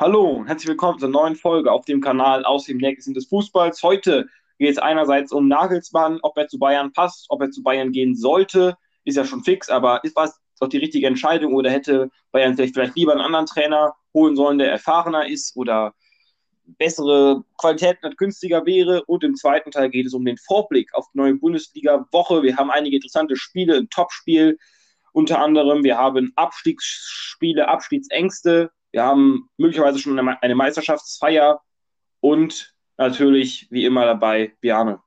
Hallo und herzlich willkommen zur neuen Folge auf dem Kanal aus dem Nächsten des Fußballs. Heute geht es einerseits um Nagelsmann, ob er zu Bayern passt, ob er zu Bayern gehen sollte, ist ja schon fix, aber ist was doch die richtige Entscheidung oder hätte Bayern vielleicht, vielleicht lieber einen anderen Trainer holen sollen, der erfahrener ist oder bessere Qualitäten hat, günstiger wäre. Und im zweiten Teil geht es um den Vorblick auf die neue Bundesliga-Woche. Wir haben einige interessante Spiele, ein Topspiel unter anderem. Wir haben Abstiegsspiele, Abstiegsängste. Wir haben möglicherweise schon eine Meisterschaftsfeier und natürlich wie immer dabei Biane.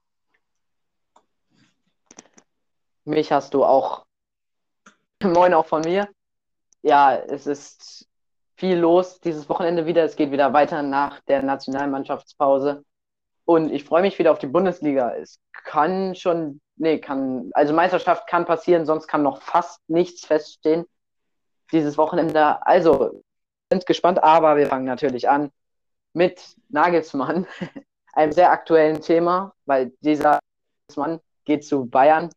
Mich hast du auch. Moin auch von mir. Ja, es ist viel los dieses Wochenende wieder. Es geht wieder weiter nach der Nationalmannschaftspause. Und ich freue mich wieder auf die Bundesliga. Es kann schon, nee, kann, also Meisterschaft kann passieren, sonst kann noch fast nichts feststehen dieses Wochenende. Also, sind gespannt, aber wir fangen natürlich an mit Nagelsmann, einem sehr aktuellen Thema, weil dieser Nagelsmann geht zu Bayern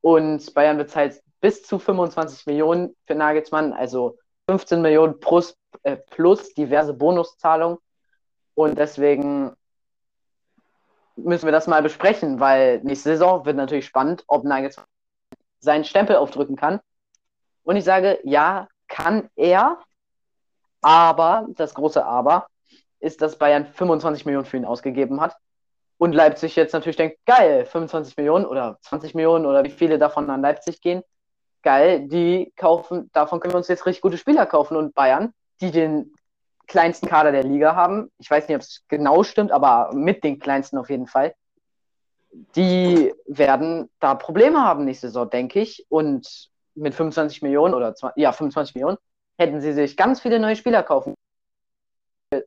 und Bayern bezahlt bis zu 25 Millionen für Nagelsmann, also 15 Millionen plus, äh, plus diverse Bonuszahlungen. Und deswegen müssen wir das mal besprechen, weil nächste Saison wird natürlich spannend, ob Nagelsmann seinen Stempel aufdrücken kann. Und ich sage, ja, kann er, aber, das große Aber, ist, dass Bayern 25 Millionen für ihn ausgegeben hat. Und Leipzig jetzt natürlich denkt, geil, 25 Millionen oder 20 Millionen oder wie viele davon an Leipzig gehen. Geil, die kaufen, davon können wir uns jetzt richtig gute Spieler kaufen. Und Bayern, die den kleinsten Kader der Liga haben, ich weiß nicht, ob es genau stimmt, aber mit den kleinsten auf jeden Fall, die werden da Probleme haben nächste Saison, denke ich. Und mit 25 Millionen oder ja, 25 Millionen hätten sie sich ganz viele neue Spieler kaufen.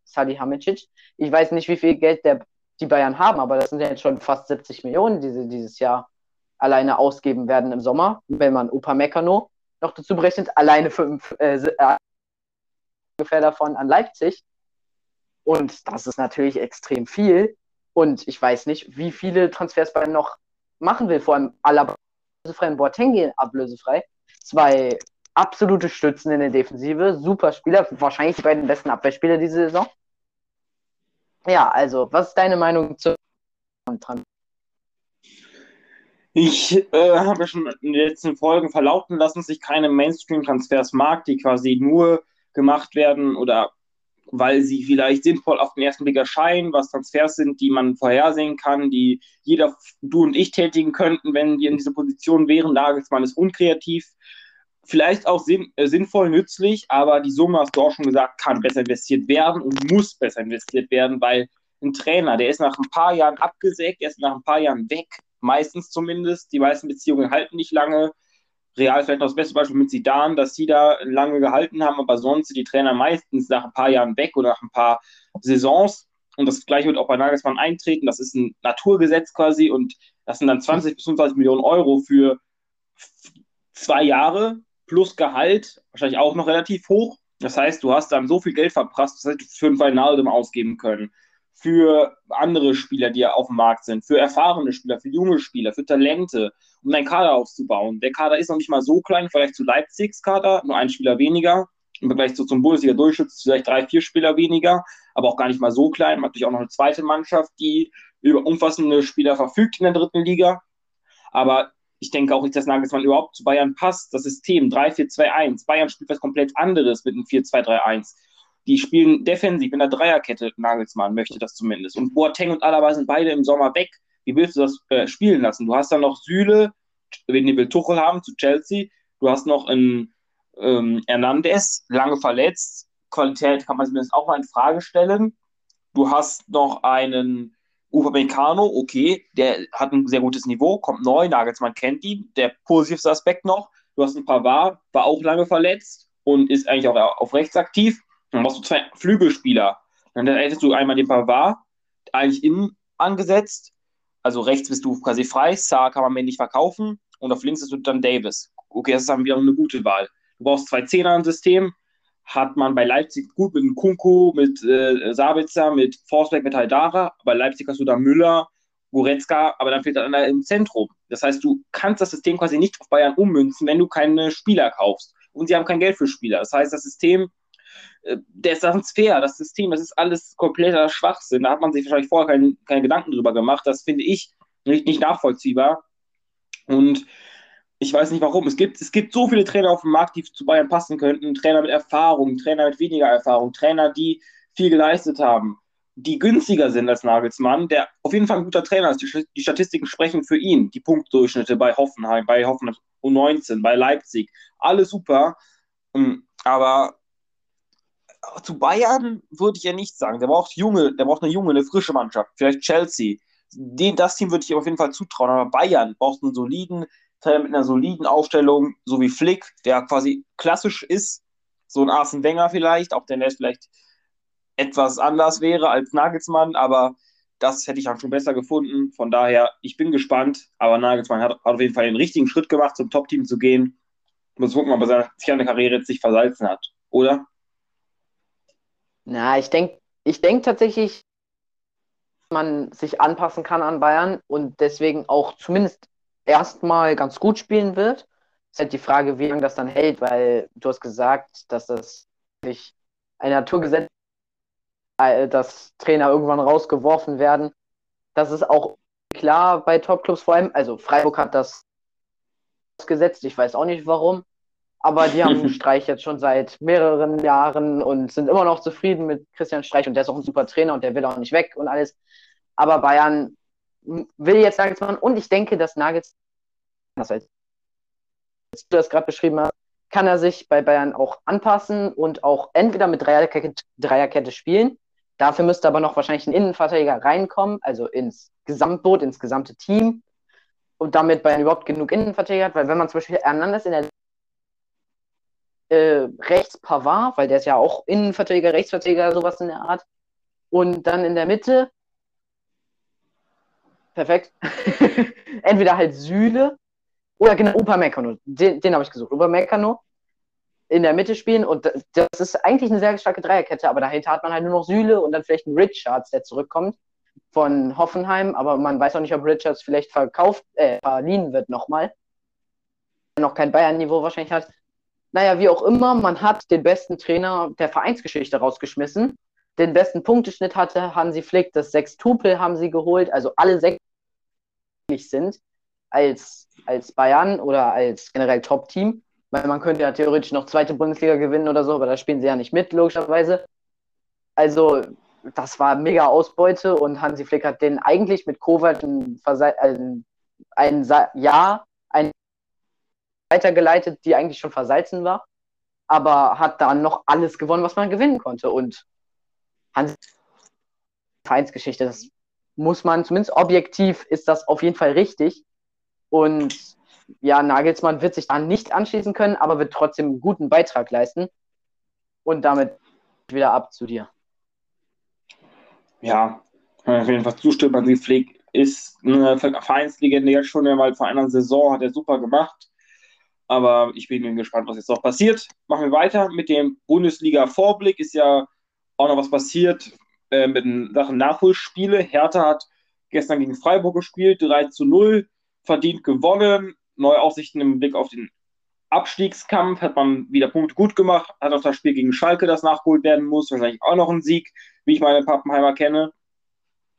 Salihamidzic. Ich weiß nicht, wie viel Geld der, die Bayern haben, aber das sind jetzt schon fast 70 Millionen, die sie dieses Jahr alleine ausgeben werden im Sommer, wenn man Upamecano noch dazu berechnet, alleine fünf, äh, äh, ungefähr davon an Leipzig. Und das ist natürlich extrem viel. Und ich weiß nicht, wie viele Transfers Bayern noch machen will, vor allem aller ablösefrei Boateng gehen ablösefrei. Zwei absolute Stützen in der Defensive, super Spieler, wahrscheinlich die beiden besten Abwehrspieler diese Saison. Ja, also, was ist deine Meinung zu ich äh, habe schon in den letzten Folgen verlauten lassen, dass ich keine Mainstream-Transfers mag, die quasi nur gemacht werden oder weil sie vielleicht sinnvoll auf den ersten Blick erscheinen, was Transfers sind, die man vorhersehen kann, die jeder, du und ich tätigen könnten, wenn wir in dieser Position wären. Nagelsmann ist unkreativ, vielleicht auch sinn, äh, sinnvoll, nützlich, aber die Summe, hast du auch schon gesagt, kann besser investiert werden und muss besser investiert werden, weil ein Trainer, der ist nach ein paar Jahren abgesägt, der ist nach ein paar Jahren weg, meistens zumindest. Die meisten Beziehungen halten nicht lange. Real vielleicht noch das beste Beispiel mit Sidan, dass sie da lange gehalten haben, aber sonst sind die Trainer meistens nach ein paar Jahren weg oder nach ein paar Saisons. Und das gleiche wird auch bei Nagelsmann eintreten. Das ist ein Naturgesetz quasi und das sind dann 20 bis 25 Millionen Euro für zwei Jahre plus Gehalt, wahrscheinlich auch noch relativ hoch. Das heißt, du hast dann so viel Geld verprasst, das hättest du für einen Wijnaldum ausgeben können. Für andere Spieler, die ja auf dem Markt sind, für erfahrene Spieler, für junge Spieler, für Talente, um deinen Kader aufzubauen. Der Kader ist noch nicht mal so klein, vielleicht zu Leipzigs Kader, nur ein Spieler weniger. Im Vergleich zu, zum Bundesliga-Durchschnitt vielleicht drei, vier Spieler weniger, aber auch gar nicht mal so klein. Man hat natürlich auch noch eine zweite Mannschaft, die über umfassende Spieler verfügt in der dritten Liga. Aber ich denke auch nicht, dass Nagelsmann überhaupt zu Bayern passt. Das System 3-4-2-1. Bayern spielt was komplett anderes mit einem 4-2-3-1. Die spielen defensiv in der Dreierkette. Nagelsmann möchte das zumindest. Und Boateng und Alaba sind beide im Sommer weg. Wie willst du das äh, spielen lassen? Du hast dann noch Süle, wen die will Tuchel haben, zu Chelsea. Du hast noch einen ähm, Hernandez, lange verletzt. Qualität kann man zumindest auch mal in Frage stellen. Du hast noch einen Upamecano, okay, der hat ein sehr gutes Niveau, kommt neu, Nagelsmann kennt ihn. Der positivste Aspekt noch, du hast ein paar war, auch lange verletzt und ist eigentlich auch auf rechts aktiv. Dann brauchst du zwei Flügelspieler. Dann hättest du einmal den Pavard, eigentlich innen angesetzt. Also rechts bist du quasi frei, Saar kann man mir nicht verkaufen. Und auf links ist du dann Davis. Okay, das ist dann wieder eine gute Wahl. Du brauchst zwei Zehner im System, hat man bei Leipzig gut mit Kunku, mit äh, Sabitzer, mit Forsberg, mit Haidara. Bei Leipzig hast du da Müller, Goretzka, aber dann fehlt dann einer im Zentrum. Das heißt, du kannst das System quasi nicht auf Bayern ummünzen, wenn du keine Spieler kaufst. Und sie haben kein Geld für Spieler. Das heißt, das System äh, der Transfer, das System, das ist alles kompletter Schwachsinn. Da hat man sich wahrscheinlich vorher keine, keine Gedanken drüber gemacht. Das finde ich nicht, nicht nachvollziehbar. Und ich weiß nicht warum. Es gibt, es gibt so viele Trainer auf dem Markt, die zu Bayern passen könnten. Trainer mit Erfahrung, Trainer mit weniger Erfahrung, Trainer, die viel geleistet haben, die günstiger sind als Nagelsmann, der auf jeden Fall ein guter Trainer ist. Die, die Statistiken sprechen für ihn. Die Punktdurchschnitte bei Hoffenheim, bei Hoffenheim U19, bei Leipzig, alles super. Ähm, aber zu Bayern würde ich ja nicht sagen. Der braucht junge, der braucht eine junge, eine frische Mannschaft. Vielleicht Chelsea. Den, das Team würde ich auf jeden Fall zutrauen. Aber Bayern braucht einen soliden Trainer mit einer soliden Aufstellung, so wie Flick, der quasi klassisch ist. So ein Arsene Wenger vielleicht, auch der der vielleicht etwas anders wäre als Nagelsmann, aber das hätte ich auch schon besser gefunden. Von daher, ich bin gespannt, aber Nagelsmann hat auf jeden Fall den richtigen Schritt gemacht, zum Top-Team zu gehen. Muss gucken, ob er seine Karriere jetzt sich versalzen hat, oder? Na, ich denke ich denk tatsächlich, man sich anpassen kann an Bayern und deswegen auch zumindest erstmal ganz gut spielen wird. Es ist halt die Frage, wie lange das dann hält, weil du hast gesagt, dass das nicht ein Naturgesetz äh, dass Trainer irgendwann rausgeworfen werden. Das ist auch klar bei Topclubs vor allem. Also Freiburg hat das gesetzt, ich weiß auch nicht warum. Aber die haben Streich jetzt schon seit mehreren Jahren und sind immer noch zufrieden mit Christian Streich und der ist auch ein super Trainer und der will auch nicht weg und alles. Aber Bayern will jetzt Nagelsmann und ich denke, dass Nagelsmann, das als du das gerade beschrieben hast, kann er sich bei Bayern auch anpassen und auch entweder mit Dreierkette, Dreierkette spielen. Dafür müsste aber noch wahrscheinlich ein Innenverteidiger reinkommen, also ins Gesamtboot, ins gesamte Team. Und damit Bayern überhaupt genug Innenverteidiger hat, weil wenn man zum Beispiel Hernandez in der äh, rechts Pavard, weil der ist ja auch Innenverteidiger, Rechtsverteidiger, sowas in der Art. Und dann in der Mitte, perfekt, entweder halt Süle oder genau Upamecano, den, den habe ich gesucht, Upamecano in der Mitte spielen und das ist eigentlich eine sehr starke Dreierkette, aber dahinter hat man halt nur noch Süle und dann vielleicht einen Richards, der zurückkommt von Hoffenheim, aber man weiß auch nicht, ob Richards vielleicht verkauft, äh, verliehen wird nochmal. Noch kein Bayern-Niveau wahrscheinlich hat. Naja, wie auch immer, man hat den besten Trainer der Vereinsgeschichte rausgeschmissen. Den besten Punkteschnitt hatte Hansi Flick, das Sechstupel haben sie geholt, also alle sechs sind als, als Bayern oder als generell Top-Team. Weil man könnte ja theoretisch noch zweite Bundesliga gewinnen oder so, aber da spielen sie ja nicht mit, logischerweise. Also, das war mega Ausbeute und Hansi Flick hat den eigentlich mit Kovac ein, ein, ein Jahr ein weitergeleitet, die eigentlich schon versalzen war, aber hat dann noch alles gewonnen, was man gewinnen konnte. Und Hans Vereinsgeschichte, das muss man, zumindest objektiv ist das auf jeden Fall richtig. Und ja, Nagelsmann wird sich da nicht anschließen können, aber wird trotzdem einen guten Beitrag leisten. Und damit wieder ab zu dir. Ja, auf jeden Fall zustimmen. Hansi Flick ist eine Vereinslegende jetzt schon einmal vor einer Saison, hat er super gemacht. Aber ich bin gespannt, was jetzt noch passiert. Machen wir weiter mit dem Bundesliga-Vorblick. Ist ja auch noch was passiert äh, mit Sachen Nachholspiele. Hertha hat gestern gegen Freiburg gespielt, 3 zu 0, verdient gewonnen. Neue Aussichten im Blick auf den Abstiegskampf. Hat man wieder Punkte gut gemacht. Hat auch das Spiel gegen Schalke, das nachgeholt werden muss. Wahrscheinlich auch noch ein Sieg, wie ich meine Pappenheimer kenne.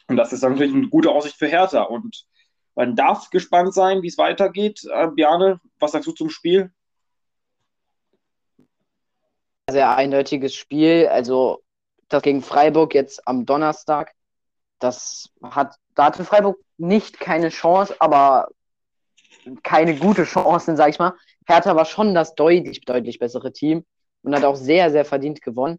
Und das ist natürlich eine gute Aussicht für Hertha. Und man darf gespannt sein, wie es weitergeht. Äh, Bjane, was sagst du zum Spiel? Sehr eindeutiges Spiel. Also das gegen Freiburg jetzt am Donnerstag, das hat, da hatte Freiburg nicht keine Chance, aber keine gute Chance, sag ich mal. Hertha war schon das deutlich, deutlich bessere Team und hat auch sehr, sehr verdient gewonnen.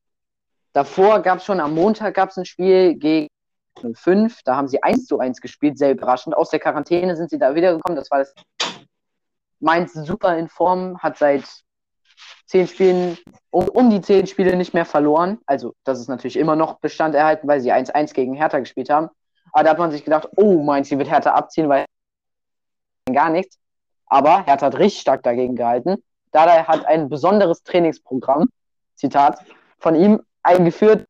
Davor gab es schon am Montag gab es ein Spiel gegen 05. Da haben sie 1 zu 1 gespielt, sehr überraschend. Aus der Quarantäne sind sie da wiedergekommen. Das war das Mainz super in Form, hat seit zehn Spielen, um, um die zehn Spiele nicht mehr verloren. Also, das ist natürlich immer noch Bestand erhalten, weil sie 1-1 gegen Hertha gespielt haben. Aber da hat man sich gedacht, oh, Mainz, sie wird Hertha abziehen, weil gar nichts. Aber Hertha hat richtig stark dagegen gehalten. Dada hat ein besonderes Trainingsprogramm, Zitat, von ihm eingeführt,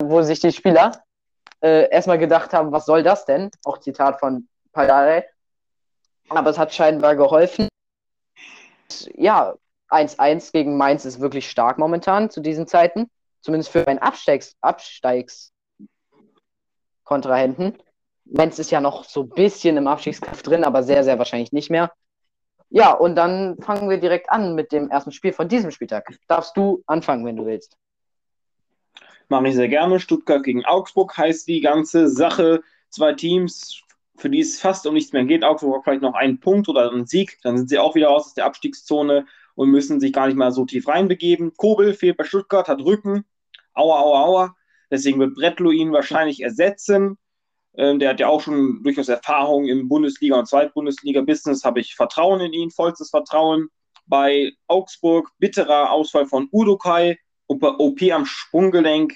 wo sich die Spieler äh, erstmal gedacht haben, was soll das denn? Auch Zitat von Paldare. Aber es hat scheinbar geholfen. Ja, 1-1 gegen Mainz ist wirklich stark momentan zu diesen Zeiten. zumindest für einen Absteigs, Absteigskontrahenten. Mainz ist ja noch so ein bisschen im Abstiegskampf drin, aber sehr, sehr wahrscheinlich nicht mehr. Ja, und dann fangen wir direkt an mit dem ersten Spiel von diesem Spieltag. Darfst du anfangen, wenn du willst? Mache ich sehr gerne. Stuttgart gegen Augsburg heißt die ganze Sache. Zwei Teams, für die es fast um nichts mehr geht. Augsburg hat vielleicht noch einen Punkt oder einen Sieg. Dann sind sie auch wieder aus der Abstiegszone und müssen sich gar nicht mal so tief reinbegeben. Kobel fehlt bei Stuttgart, hat Rücken. Aua, aua, aua. Deswegen wird Bretlo ihn wahrscheinlich ersetzen. Ähm, der hat ja auch schon durchaus Erfahrung im Bundesliga- und Zweitbundesliga-Business. Habe ich Vertrauen in ihn, vollstes Vertrauen. Bei Augsburg bitterer Ausfall von Udokai, OP am Sprunggelenk.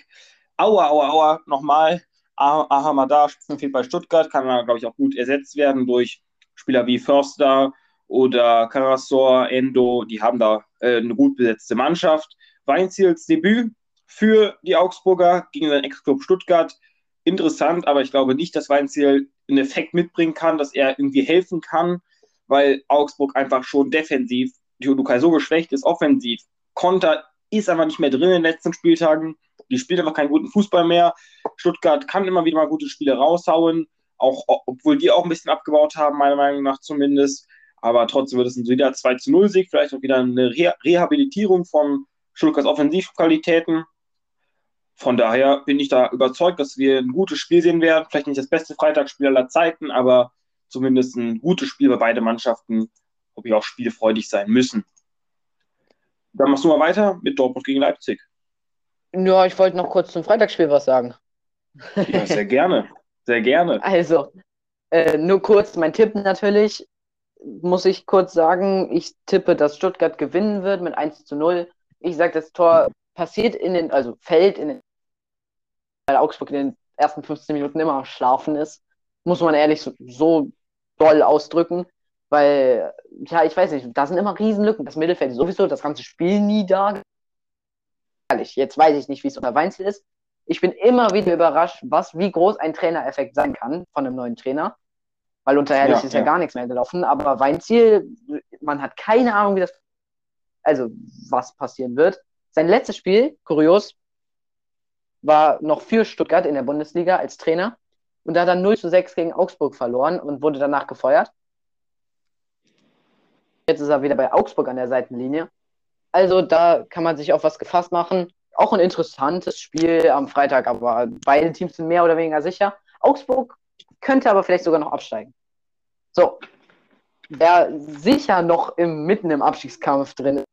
Aua, aua, aua, nochmal. Ahamada fehlt bei Stuttgart, kann glaube ich, auch gut ersetzt werden durch Spieler wie Förster oder Karasor, Endo. Die haben da äh, eine gut besetzte Mannschaft. Weinziels Debüt für die Augsburger gegen den Ex-Club Stuttgart interessant, aber ich glaube nicht, dass Weinziel einen Effekt mitbringen kann, dass er irgendwie helfen kann, weil Augsburg einfach schon defensiv, die Udukai so geschwächt ist, offensiv. Konter ist aber nicht mehr drin in den letzten Spieltagen. Die spielt einfach keinen guten Fußball mehr. Stuttgart kann immer wieder mal gute Spiele raushauen, auch obwohl die auch ein bisschen abgebaut haben, meiner Meinung nach zumindest. Aber trotzdem wird es ein wieder 2 zu 0 Sieg, vielleicht auch wieder eine Re Rehabilitierung von Stuttgarts Offensivqualitäten. Von daher bin ich da überzeugt, dass wir ein gutes Spiel sehen werden. Vielleicht nicht das beste Freitagsspiel aller Zeiten, aber zumindest ein gutes Spiel bei beiden Mannschaften, ob wir auch spielfreudig sein müssen. Dann machst du mal weiter mit Dortmund gegen Leipzig. Ja, ich wollte noch kurz zum Freitagsspiel was sagen. Ja, sehr gerne. Sehr gerne. Also, äh, nur kurz mein Tipp natürlich. Muss ich kurz sagen, ich tippe, dass Stuttgart gewinnen wird mit 1 zu 0. Ich sage, das Tor passiert in den, also fällt in den weil Augsburg in den ersten 15 Minuten immer Schlafen ist. Muss man ehrlich so, so doll ausdrücken. Weil, ja, ich weiß nicht, da sind immer Riesenlücken. Das Mittelfeld ist sowieso das ganze Spiel nie da. Ehrlich, jetzt weiß ich nicht, wie es unter Weinzel ist. Ich bin immer wieder überrascht, was, wie groß ein Trainereffekt sein kann von einem neuen Trainer. Weil unter Ehrlich ja, ist ja, ja, gar nichts mehr gelaufen. Aber Weinziel, man hat keine Ahnung, wie das, also was passieren wird. Sein letztes Spiel, kurios, war noch für Stuttgart in der Bundesliga als Trainer und da hat er 0 zu 6 gegen Augsburg verloren und wurde danach gefeuert. Jetzt ist er wieder bei Augsburg an der Seitenlinie. Also da kann man sich auf was gefasst machen. Auch ein interessantes Spiel am Freitag, aber beide Teams sind mehr oder weniger sicher. Augsburg könnte aber vielleicht sogar noch absteigen. So, wer sicher noch im, mitten im Abstiegskampf drin ist,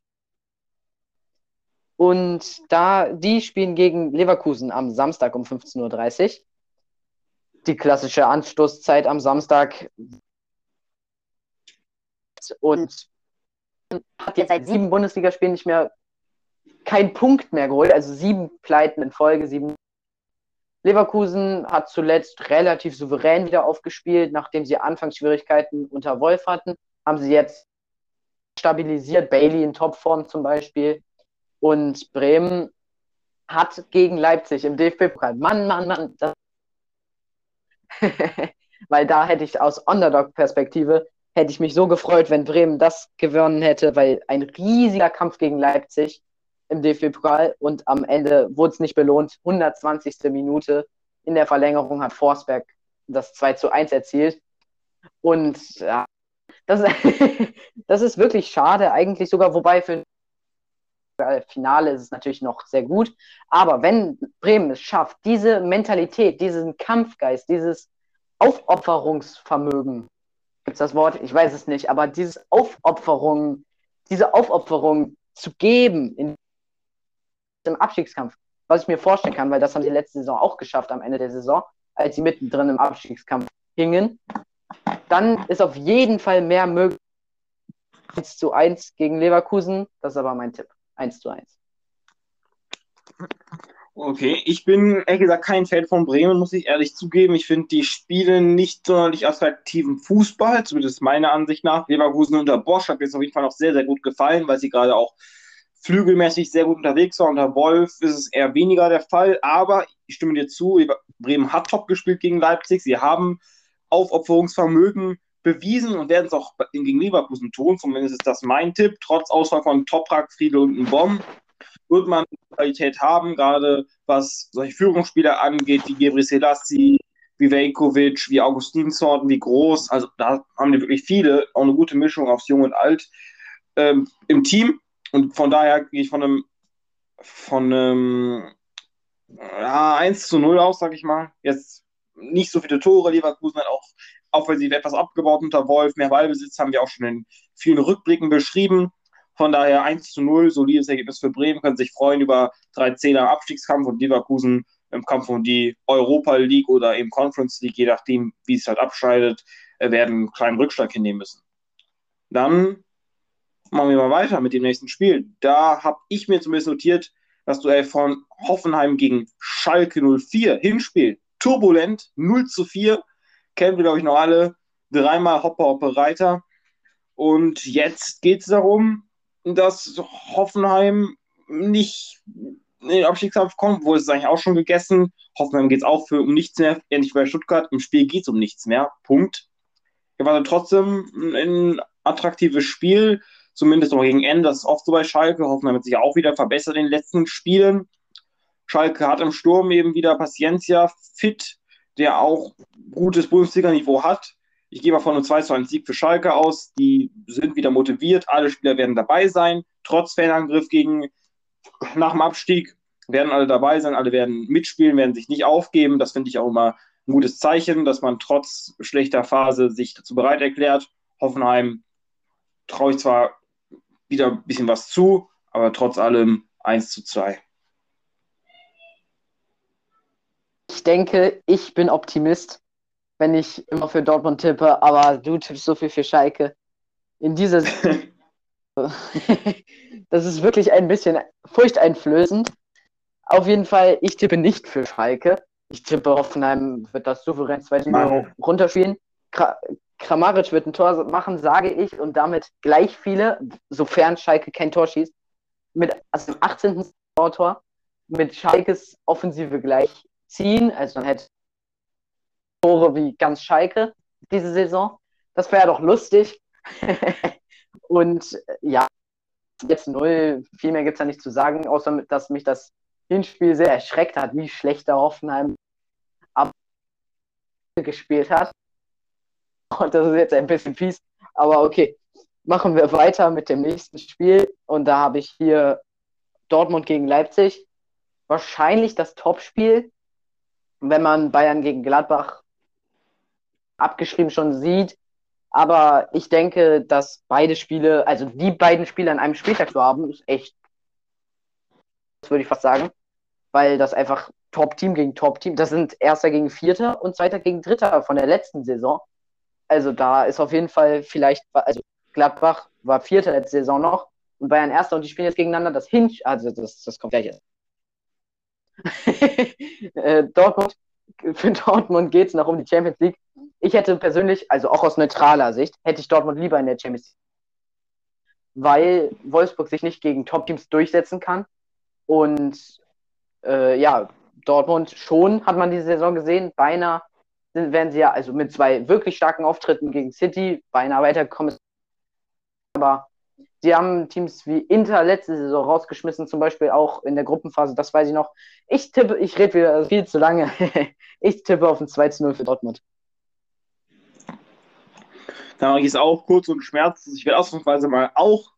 und da, die spielen gegen Leverkusen am Samstag um 15.30 Uhr. Die klassische Anstoßzeit am Samstag. Und hat jetzt seit sieben Bundesligaspielen nicht mehr keinen Punkt mehr geholt, also sieben Pleiten in Folge, sieben. Leverkusen hat zuletzt relativ souverän wieder aufgespielt, nachdem sie Anfangsschwierigkeiten unter Wolf hatten, haben sie jetzt stabilisiert, Bailey in Topform zum Beispiel. Und Bremen hat gegen Leipzig im DFB-Pokal, Mann, Mann, Mann, weil da hätte ich aus Underdog-Perspektive, hätte ich mich so gefreut, wenn Bremen das gewonnen hätte, weil ein riesiger Kampf gegen Leipzig im DFB-Pokal und am Ende wurde es nicht belohnt. 120. Minute in der Verlängerung hat Forsberg das 2 zu 1 erzielt. Und ja, das, das ist wirklich schade, eigentlich sogar, wobei für Finale ist es natürlich noch sehr gut. Aber wenn Bremen es schafft, diese Mentalität, diesen Kampfgeist, dieses Aufopferungsvermögen, gibt es das Wort? Ich weiß es nicht, aber dieses Aufopferung, diese Aufopferung zu geben in im Abstiegskampf, was ich mir vorstellen kann, weil das haben sie letzte Saison auch geschafft am Ende der Saison, als sie mittendrin im Abstiegskampf hingen, dann ist auf jeden Fall mehr möglich. 1 zu 1 gegen Leverkusen, das ist aber mein Tipp. 1 zu 1. Okay, ich bin ehrlich gesagt kein Fan von Bremen, muss ich ehrlich zugeben. Ich finde, die spielen nicht sonderlich attraktiven Fußball, zumindest meiner Ansicht nach. Leverkusen unter Bosch hat mir auf jeden Fall noch sehr, sehr gut gefallen, weil sie gerade auch flügelmäßig sehr gut unterwegs war. Unter Wolf ist es eher weniger der Fall, aber ich stimme dir zu, Bremen hat top gespielt gegen Leipzig. Sie haben Aufopferungsvermögen bewiesen und werden es auch gegen Leverkusen tun. Zumindest ist das mein Tipp. Trotz Ausfall von Toprak, Friedel und Bomb wird man Qualität haben, gerade was solche Führungsspieler angeht, wie Gebri Selassie, wie Vejkovic, wie Augustinsson, wie Groß. Also da haben wir wirklich viele, auch eine gute Mischung aus Jung und Alt ähm, im Team. Und von daher gehe ich von einem, von einem ja, 1 zu 0 aus, sag ich mal. Jetzt nicht so viele Tore, Leverkusen hat auch offensiv etwas abgebaut unter Wolf, mehr Ballbesitz haben wir auch schon in vielen Rückblicken beschrieben. Von daher 1 zu 0, solides Ergebnis für Bremen, können sich freuen über drei Zehner Abstiegskampf und Leverkusen im Kampf um die Europa League oder eben Conference League, je nachdem, wie es halt abscheidet, äh, werden einen kleinen Rückschlag hinnehmen müssen. Dann machen wir mal weiter mit dem nächsten Spiel. Da habe ich mir zumindest notiert, das Duell von Hoffenheim gegen Schalke 04, Hinspiel, turbulent, 0 zu 4, kennen wir, glaube ich, noch alle, dreimal Hopper, Hopper, Reiter. Und jetzt geht es darum, dass Hoffenheim nicht in den Abstiegskampf kommt, wo es eigentlich auch schon gegessen. Hoffenheim geht es auch für um nichts mehr, ähnlich bei Stuttgart. Im Spiel geht es um nichts mehr. Punkt. war trotzdem ein attraktives Spiel, zumindest noch gegen Ende. Das ist oft so bei Schalke. Hoffenheim hat sich auch wieder verbessert in den letzten Spielen. Schalke hat im Sturm eben wieder Paciencia fit, der auch gutes Bundesliga-Niveau hat. Ich gehe mal von einem 2 zu 1 Sieg für Schalke aus. Die sind wieder motiviert. Alle Spieler werden dabei sein. Trotz Fanangriff gegen nach dem Abstieg werden alle dabei sein. Alle werden mitspielen, werden sich nicht aufgeben. Das finde ich auch immer ein gutes Zeichen, dass man trotz schlechter Phase sich dazu bereit erklärt. Hoffenheim traue ich zwar wieder ein bisschen was zu, aber trotz allem 1 zu 2. Ich denke, ich bin Optimist wenn ich immer für Dortmund tippe, aber du tippst so viel für Schalke. In dieser Das ist wirklich ein bisschen furchteinflößend. Auf jeden Fall, ich tippe nicht für Schalke. Ich tippe, Hoffenheim wird das souverän 2 runterspielen. Kramaric wird ein Tor machen, sage ich, und damit gleich viele, sofern Schalke kein Tor schießt, mit also dem 18. Tor mit Schalkes Offensive gleich ziehen. Also dann hätte Tore wie ganz Schalke diese Saison. Das wäre doch lustig. und äh, ja, jetzt null, viel mehr gibt es ja nicht zu sagen, außer dass mich das Hinspiel sehr erschreckt hat, wie schlecht der Hoffenheim gespielt hat. Und das ist jetzt ein bisschen fies, aber okay. Machen wir weiter mit dem nächsten Spiel. Und da habe ich hier Dortmund gegen Leipzig. Wahrscheinlich das Topspiel, wenn man Bayern gegen Gladbach abgeschrieben schon sieht. Aber ich denke, dass beide Spiele, also die beiden Spiele an einem Spieltag zu haben, ist echt, das würde ich fast sagen, weil das einfach Top-Team gegen Top-Team, das sind Erster gegen Vierter und Zweiter gegen Dritter von der letzten Saison. Also da ist auf jeden Fall vielleicht, also Gladbach war Vierter letzte Saison noch und Bayern Erster und die spielen jetzt gegeneinander das Hinch, also das, das kommt gleich jetzt. Äh, Dortmund, für Dortmund geht es noch um die Champions League ich hätte persönlich, also auch aus neutraler Sicht, hätte ich Dortmund lieber in der Champions League. Weil Wolfsburg sich nicht gegen Top-Teams durchsetzen kann. Und äh, ja, Dortmund schon, hat man diese Saison gesehen, beinahe werden sie ja, also mit zwei wirklich starken Auftritten gegen City, beinahe weitergekommen. Aber sie haben Teams wie Inter letzte Saison rausgeschmissen, zum Beispiel auch in der Gruppenphase, das weiß ich noch. Ich tippe, ich rede wieder viel zu lange. ich tippe auf ein 2 0 für Dortmund. Da mache ich es auch kurz und schmerzlos. Ich werde ausnahmsweise mal auch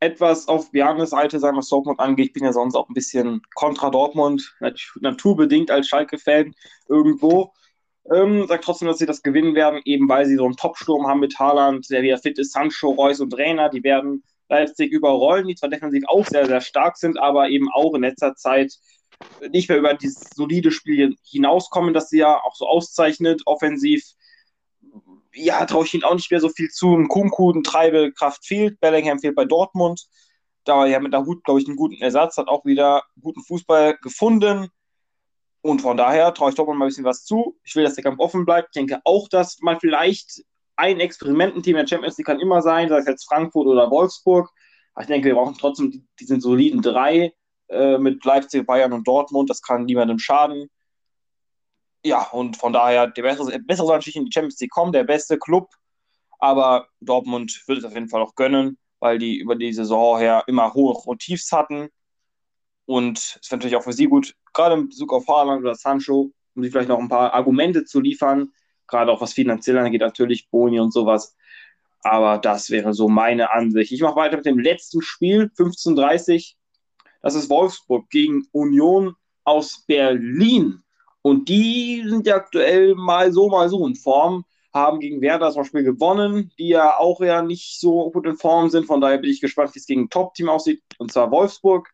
etwas auf Bjarnes Seite sein, was Dortmund angeht. Ich bin ja sonst auch ein bisschen kontra Dortmund, naturbedingt als Schalke-Fan irgendwo. Ähm, sagt trotzdem, dass sie das gewinnen werden, eben weil sie so einen Top-Sturm haben mit Haaland, der wieder fit ist, Sancho, Reus und Trainer. Die werden Leipzig überrollen, die zwar defensiv auch sehr, sehr stark sind, aber eben auch in letzter Zeit nicht mehr über dieses solide Spiel hinauskommen, das sie ja auch so auszeichnet, offensiv ja, traue ich ihnen auch nicht mehr so viel zu. Ein Kunku, ein Treibe, Kraft fehlt. Bellingham fehlt bei Dortmund. Da ja mit der Hut, glaube ich, einen guten Ersatz, hat auch wieder guten Fußball gefunden. Und von daher traue ich Dortmund mal ein bisschen was zu. Ich will, dass der Kampf offen bleibt. Ich denke auch, dass man vielleicht ein Experimententeam der Champions League kann immer sein, sei es jetzt Frankfurt oder Wolfsburg. Aber ich denke, wir brauchen trotzdem diesen soliden drei äh, mit Leipzig, Bayern und Dortmund. Das kann niemandem schaden ja, und von daher, der bessere, bessere soll natürlich in die Champions League kommen, der beste Club. Aber Dortmund wird es auf jeden Fall auch gönnen, weil die über die Saison her immer hohe und Tiefs hatten. Und es ist natürlich auch für sie gut, gerade in Bezug auf Haaland oder Sancho, um sie vielleicht noch ein paar Argumente zu liefern, gerade auch was finanziell angeht, natürlich Boni und sowas. Aber das wäre so meine Ansicht. Ich mache weiter mit dem letzten Spiel, 15:30. Das ist Wolfsburg gegen Union aus Berlin. Und die sind ja aktuell mal so, mal so in Form, haben gegen Werder zum Beispiel gewonnen, die ja auch ja nicht so gut in Form sind. Von daher bin ich gespannt, wie es gegen ein Top-Team aussieht, und zwar Wolfsburg,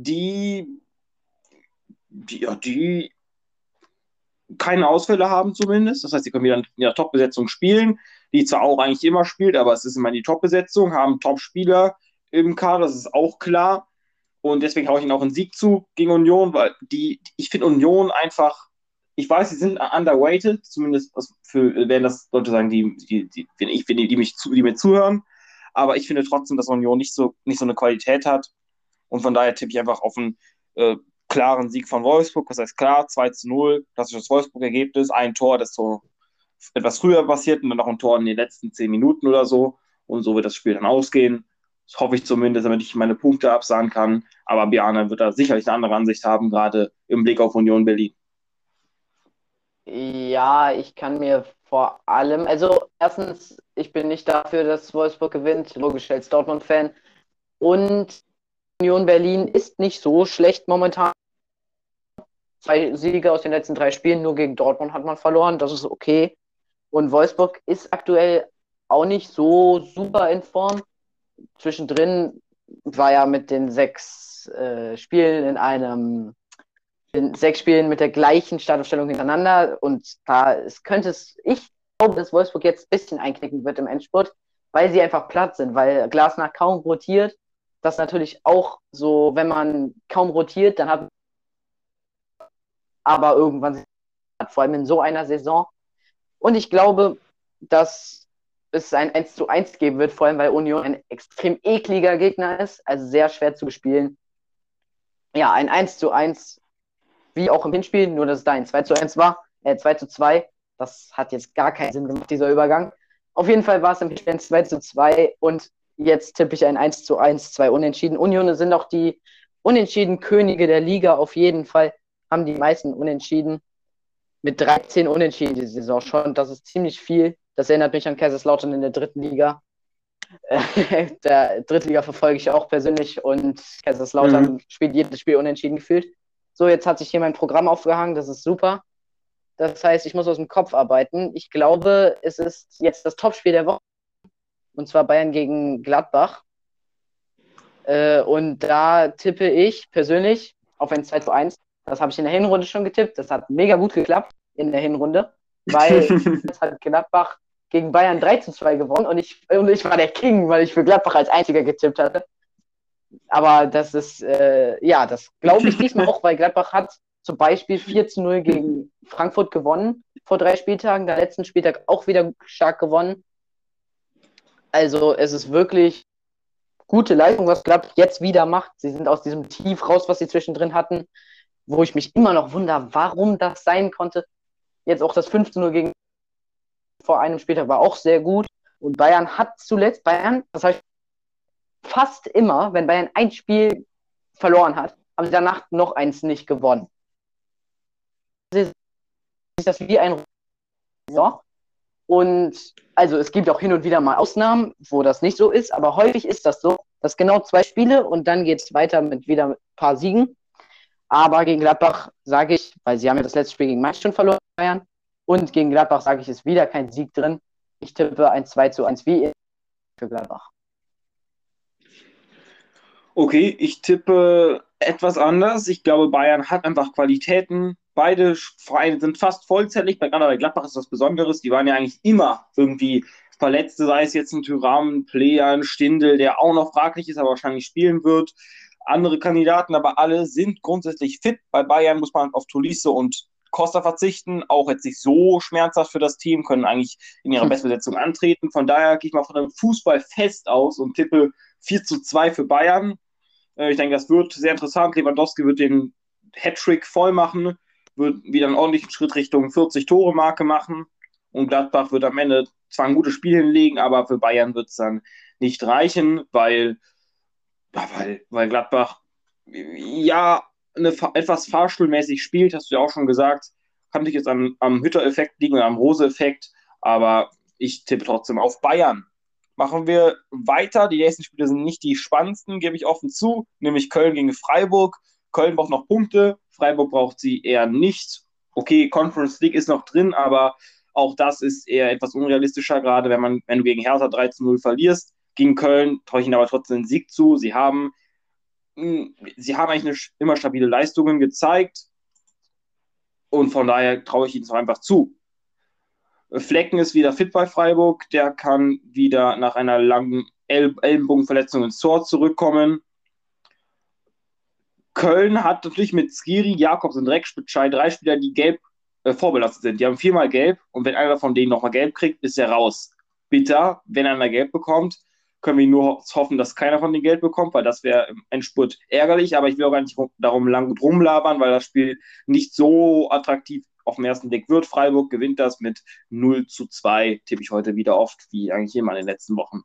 die, die, ja, die keine Ausfälle haben zumindest. Das heißt, sie können wieder in der Top-Besetzung spielen, die zwar auch eigentlich immer spielt, aber es ist immer die Top-Besetzung, haben Top-Spieler im Kader, das ist auch klar. Und deswegen haue ich ihnen auch einen Sieg zu gegen Union, weil die, ich finde Union einfach, ich weiß, sie sind underweighted, zumindest für, werden das Leute sagen, die, die, die, finde, die, mich zu, die mir zuhören. Aber ich finde trotzdem, dass Union nicht so, nicht so eine Qualität hat. Und von daher tippe ich einfach auf einen äh, klaren Sieg von Wolfsburg. Das heißt klar, 2 zu 0, klassisches Wolfsburg-Ergebnis, ein Tor, das so etwas früher passiert und dann noch ein Tor in den letzten 10 Minuten oder so. Und so wird das Spiel dann ausgehen. Das hoffe ich zumindest, damit ich meine Punkte absagen kann. Aber Bjarne wird da sicherlich eine andere Ansicht haben, gerade im Blick auf Union Berlin. Ja, ich kann mir vor allem, also erstens, ich bin nicht dafür, dass Wolfsburg gewinnt, logisch als Dortmund-Fan. Und Union Berlin ist nicht so schlecht momentan. Zwei Siege aus den letzten drei Spielen, nur gegen Dortmund hat man verloren, das ist okay. Und Wolfsburg ist aktuell auch nicht so super in Form zwischendrin war ja mit den sechs äh, Spielen in einem, in sechs Spielen mit der gleichen Startaufstellung hintereinander und da es könnte es, ich glaube, dass Wolfsburg jetzt ein bisschen einknicken wird im Endspurt, weil sie einfach platt sind, weil Glasner kaum rotiert. Das natürlich auch so, wenn man kaum rotiert, dann hat aber irgendwann vor allem in so einer Saison. Und ich glaube, dass es ein 1 zu 1 geben wird, vor allem weil Union ein extrem ekliger Gegner ist, also sehr schwer zu spielen. Ja, ein 1 zu 1, wie auch im Hinspiel, nur dass es da ein 2 zu 1 war, äh, 2 zu 2. Das hat jetzt gar keinen Sinn gemacht, dieser Übergang. Auf jeden Fall war es im Hinspiel ein 2 zu 2 und jetzt tippe ich ein 1 zu 1, zwei Unentschieden. Union sind auch die Unentschieden Könige der Liga, auf jeden Fall haben die meisten Unentschieden mit 13 Unentschieden diese Saison schon. Das ist ziemlich viel. Das erinnert mich an Kaiserslautern in der dritten Liga. Der Drittliga verfolge ich auch persönlich und Kaiserslautern mhm. spielt jedes Spiel unentschieden gefühlt. So, jetzt hat sich hier mein Programm aufgehangen, das ist super. Das heißt, ich muss aus dem Kopf arbeiten. Ich glaube, es ist jetzt das Topspiel der Woche. Und zwar Bayern gegen Gladbach. Äh, und da tippe ich persönlich auf ein 2 zu 1. Das habe ich in der Hinrunde schon getippt. Das hat mega gut geklappt in der Hinrunde, weil es hat Gladbach gegen Bayern 3 zu 2 gewonnen und ich, und ich war der King, weil ich für Gladbach als einziger getippt hatte. Aber das ist, äh, ja, das glaube ich diesmal auch, weil Gladbach hat zum Beispiel 4 zu 0 gegen Frankfurt gewonnen vor drei Spieltagen, der letzten Spieltag auch wieder stark gewonnen. Also es ist wirklich gute Leistung, was Gladbach jetzt wieder macht. Sie sind aus diesem Tief raus, was sie zwischendrin hatten, wo ich mich immer noch wundere, warum das sein konnte. Jetzt auch das 5 zu 0 gegen vor einem Spieltag war auch sehr gut. Und Bayern hat zuletzt, Bayern, das heißt fast immer, wenn Bayern ein Spiel verloren hat, haben sie danach noch eins nicht gewonnen. Ist das wie ein ja. Und also es gibt auch hin und wieder mal Ausnahmen, wo das nicht so ist, aber häufig ist das so, dass genau zwei Spiele und dann geht es weiter mit wieder ein paar Siegen. Aber gegen Gladbach sage ich, weil sie haben ja das letzte Spiel gegen Mainz schon verloren, Bayern, und gegen Gladbach sage ich, ist wieder kein Sieg drin. Ich tippe ein 2 zu 1 wie für Gladbach. Okay, ich tippe etwas anders. Ich glaube, Bayern hat einfach Qualitäten. Beide Vereine sind fast vollzählig. Bei Gladbach ist was Besonderes. Die waren ja eigentlich immer irgendwie Verletzte, sei es jetzt ein Tyram, Player, ein Stindel, der auch noch fraglich ist, aber wahrscheinlich spielen wird. Andere Kandidaten, aber alle sind grundsätzlich fit. Bei Bayern muss man auf Tolisso und Costa verzichten, auch jetzt nicht so schmerzhaft für das Team, können eigentlich in ihrer hm. Bestbesetzung antreten. Von daher gehe ich mal von einem Fußball fest aus und tippe 4 zu 2 für Bayern. Äh, ich denke, das wird sehr interessant. Lewandowski wird den Hattrick voll machen, wird wieder einen ordentlichen Schritt Richtung 40-Tore-Marke machen. Und Gladbach wird am Ende zwar ein gutes Spiel hinlegen, aber für Bayern wird es dann nicht reichen, weil, weil, weil Gladbach ja, eine, etwas fahrstuhlmäßig spielt, hast du ja auch schon gesagt. Kann sich jetzt am, am Hütter-Effekt liegen oder am Rose-Effekt, aber ich tippe trotzdem auf Bayern. Machen wir weiter. Die nächsten Spiele sind nicht die spannendsten, gebe ich offen zu, nämlich Köln gegen Freiburg. Köln braucht noch Punkte, Freiburg braucht sie eher nicht. Okay, Conference League ist noch drin, aber auch das ist eher etwas unrealistischer, gerade wenn man, wenn du gegen Hertha 13-0 verlierst. Gegen Köln traue ich ihnen aber trotzdem einen Sieg zu. Sie haben, hm, sie haben eigentlich eine, immer stabile Leistungen gezeigt. Und von daher traue ich ihnen es einfach zu. Flecken ist wieder fit bei Freiburg. Der kann wieder nach einer langen El Ellenbogenverletzung ins Tor zurückkommen. Köln hat natürlich mit Skiri, Jakobs und Dreckspitschei drei Spieler, die gelb äh, vorbelastet sind. Die haben viermal gelb und wenn einer von denen nochmal gelb kriegt, ist er raus. Bitter, wenn einer gelb bekommt, können wir nur hoffen, dass keiner von denen gelb bekommt, weil das wäre im Endspurt ärgerlich, aber ich will auch gar nicht darum lang rumlabern, weil das Spiel nicht so attraktiv auf den ersten Blick wird. Freiburg gewinnt das mit 0 zu 2, tippe ich heute wieder oft, wie eigentlich immer in den letzten Wochen.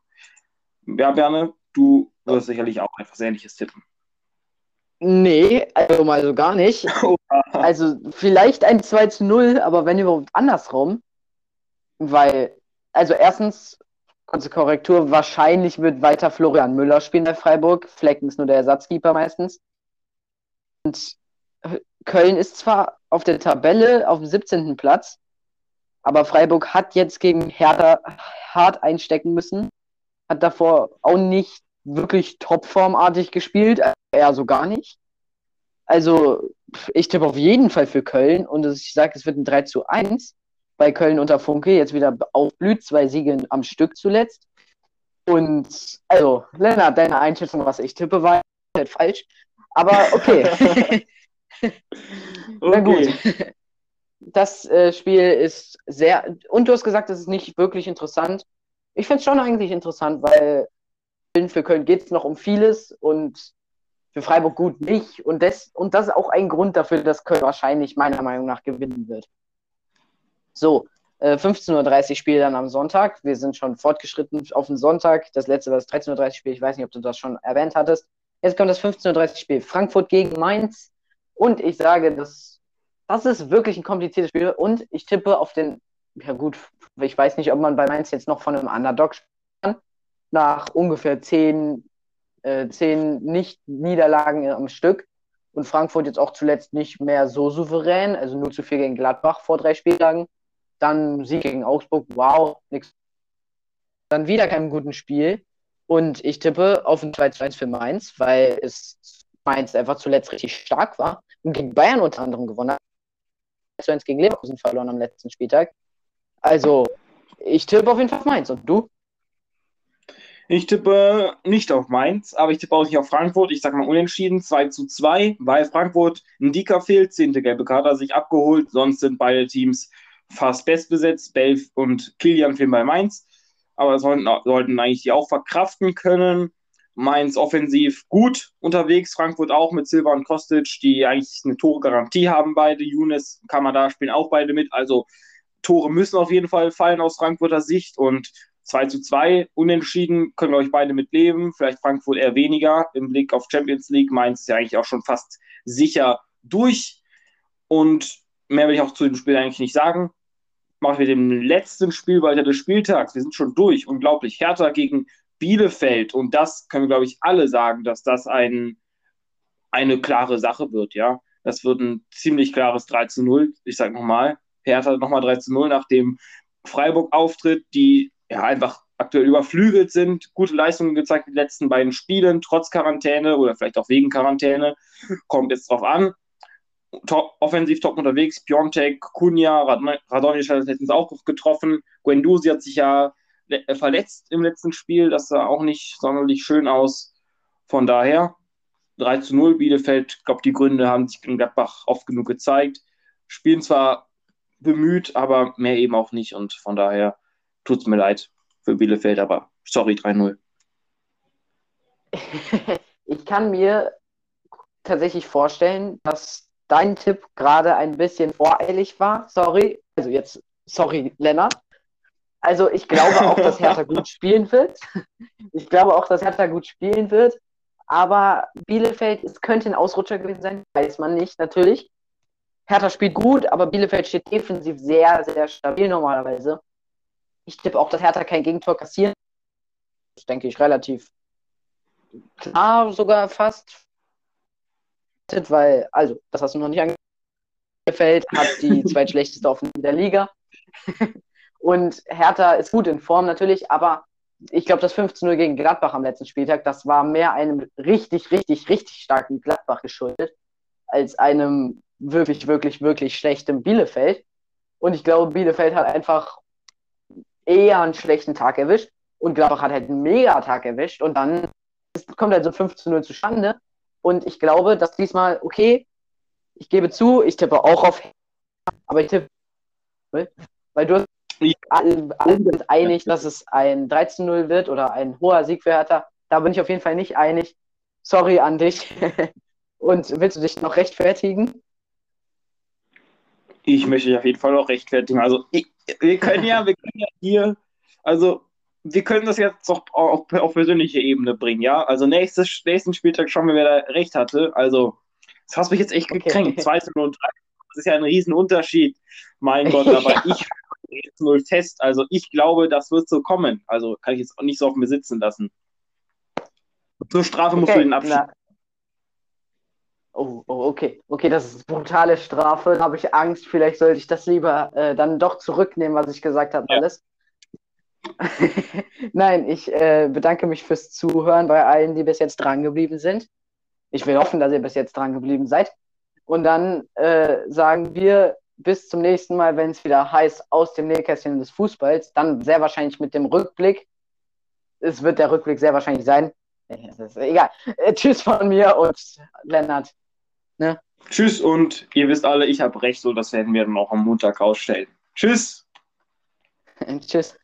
Ja, Berne, du wirst sicherlich auch etwas Ähnliches tippen. Nee, also mal so gar nicht. Also vielleicht ein 2 zu 0, aber wenn überhaupt andersrum. Weil, also erstens, kurze Korrektur, wahrscheinlich wird weiter Florian Müller spielen bei Freiburg. Flecken ist nur der Ersatzkeeper meistens. Und Köln ist zwar auf der Tabelle auf dem 17. Platz, aber Freiburg hat jetzt gegen Hertha hart einstecken müssen. Hat davor auch nicht wirklich topformartig gespielt, eher so gar nicht. Also, ich tippe auf jeden Fall für Köln und ich sage, es wird ein 3 zu 1 bei Köln unter Funke. Jetzt wieder aufblüht, zwei Siege am Stück zuletzt. Und, also, Lennart, deine Einschätzung, was ich tippe, war halt falsch. Aber okay. Na gut. Das äh, Spiel ist sehr. Und du hast gesagt, es ist nicht wirklich interessant. Ich finde es schon eigentlich interessant, weil für Köln geht es noch um vieles und für Freiburg gut nicht. Und das, und das ist auch ein Grund dafür, dass Köln wahrscheinlich meiner Meinung nach gewinnen wird. So, äh, 15.30 Uhr Spiel dann am Sonntag. Wir sind schon fortgeschritten auf den Sonntag. Das letzte war das 13.30 Uhr Spiel. Ich weiß nicht, ob du das schon erwähnt hattest. Jetzt kommt das 15.30 Uhr Spiel. Frankfurt gegen Mainz. Und ich sage, das, das ist wirklich ein kompliziertes Spiel. Und ich tippe auf den, ja gut, ich weiß nicht, ob man bei Mainz jetzt noch von einem Underdog kann. Nach ungefähr zehn, äh, zehn Nicht-Niederlagen am Stück. Und Frankfurt jetzt auch zuletzt nicht mehr so souverän, also nur zu viel gegen Gladbach vor drei Spieltagen. Dann Sieg gegen Augsburg, wow, nix. Dann wieder kein guten Spiel. Und ich tippe auf ein 2 1 für Mainz, weil es Mainz einfach zuletzt richtig stark war und gegen Bayern unter anderem gewonnen hat. 1 gegen Leverkusen verloren am letzten Spieltag. Also, ich tippe auf jeden Fall auf Mainz. Und du? Ich tippe nicht auf Mainz, aber ich tippe auch nicht auf Frankfurt. Ich sage mal unentschieden, 2 zu 2, weil Frankfurt ein Dicker fehlt, 10. gelbe Karte sich abgeholt. Sonst sind beide Teams fast bestbesetzt. Belf und Kilian fehlen bei Mainz, aber sollten, sollten eigentlich die auch verkraften können. Mainz offensiv gut unterwegs, Frankfurt auch mit Silva und Kostic, die eigentlich eine Tore-Garantie haben beide. Younes, Kamada spielen auch beide mit. Also Tore müssen auf jeden Fall fallen aus Frankfurter Sicht und 2 zu 2 unentschieden können, glaube ich, beide mitleben. Vielleicht Frankfurt eher weniger im Blick auf Champions League. Mainz ist ja eigentlich auch schon fast sicher durch. Und mehr will ich auch zu dem Spiel eigentlich nicht sagen. Machen wir dem letzten Spiel weiter des Spieltags. Wir sind schon durch. Unglaublich. Hertha gegen Bielefeld. Und das können wir, glaube ich, alle sagen, dass das ein, eine klare Sache wird, ja. Das wird ein ziemlich klares 3 zu 0. Ich sage nochmal, Hertha nochmal 3 zu 0 nach dem Freiburg-Auftritt, die ja einfach aktuell überflügelt sind, gute Leistungen gezeigt in den letzten beiden Spielen, trotz Quarantäne oder vielleicht auch wegen Quarantäne. Kommt jetzt drauf an. Top, offensiv top unterwegs. Piontek, Kunja, Radonic hat letztens auch getroffen. Guendouzi hat sich ja äh, verletzt im letzten Spiel. Das sah auch nicht sonderlich schön aus. Von daher 3 zu 0 Bielefeld. Ich glaube, die Gründe haben sich in Gladbach oft genug gezeigt. Spielen zwar bemüht, aber mehr eben auch nicht. Und von daher tut es mir leid für Bielefeld, aber sorry, 3-0. ich kann mir tatsächlich vorstellen, dass dein Tipp gerade ein bisschen voreilig war. Sorry, also jetzt, sorry, Lennart. Also ich glaube auch, dass Hertha gut spielen wird. Ich glaube auch, dass Hertha gut spielen wird. Aber Bielefeld, es könnte ein Ausrutscher gewesen sein, weiß man nicht, natürlich. Hertha spielt gut, aber Bielefeld steht defensiv sehr, sehr stabil normalerweise. Ich tippe auch, dass Hertha kein Gegentor kassiert. Das denke ich relativ klar, sogar fast. Weil, also, das hast du noch nicht. Bielefeld hat die zweitschlechteste Offensive der Liga. Und Hertha ist gut in Form natürlich, aber ich glaube, das 15-0 gegen Gladbach am letzten Spieltag, das war mehr einem richtig, richtig, richtig starken Gladbach geschuldet, als einem wirklich, wirklich, wirklich schlechten Bielefeld. Und ich glaube, Bielefeld hat einfach eher einen schlechten Tag erwischt und Gladbach hat halt einen Mega-Tag erwischt und dann kommt halt so 15-0 zustande. Und ich glaube, dass diesmal, okay, ich gebe zu, ich tippe auch auf, aber ich tippe, weil du alle, alle sind einig, dass es ein 13-0 wird oder ein hoher Sieg für Hertha. Da bin ich auf jeden Fall nicht einig. Sorry an dich. Und willst du dich noch rechtfertigen? Ich möchte dich auf jeden Fall auch rechtfertigen. Also, ich, wir können ja, wir können ja hier, also, wir können das jetzt auch auf, auf persönliche Ebene bringen, ja? Also, nächstes, nächsten Spieltag schauen wir, wer da recht hatte. Also, das hast mich jetzt echt gekränkt. Okay. 2 und 3. Das ist ja ein Riesenunterschied. Mein Gott, aber ja. ich 0 fest. Also ich glaube, das wird so kommen. Also kann ich jetzt auch nicht so auf mir sitzen lassen. Zur Strafe okay, musst du den Abschied. Oh, oh, okay. Okay, das ist brutale Strafe. Da habe ich Angst. Vielleicht sollte ich das lieber äh, dann doch zurücknehmen, was ich gesagt habe, ja. alles. Nein, ich äh, bedanke mich fürs Zuhören bei allen, die bis jetzt dran geblieben sind. Ich will hoffen, dass ihr bis jetzt dran geblieben seid. Und dann äh, sagen wir bis zum nächsten Mal, wenn es wieder heißt, aus dem Nähkästchen des Fußballs. Dann sehr wahrscheinlich mit dem Rückblick. Es wird der Rückblick sehr wahrscheinlich sein. egal. Äh, tschüss von mir und Lennart. Ne? Tschüss und ihr wisst alle, ich habe recht, so das werden wir dann auch am Montag ausstellen. Tschüss. tschüss.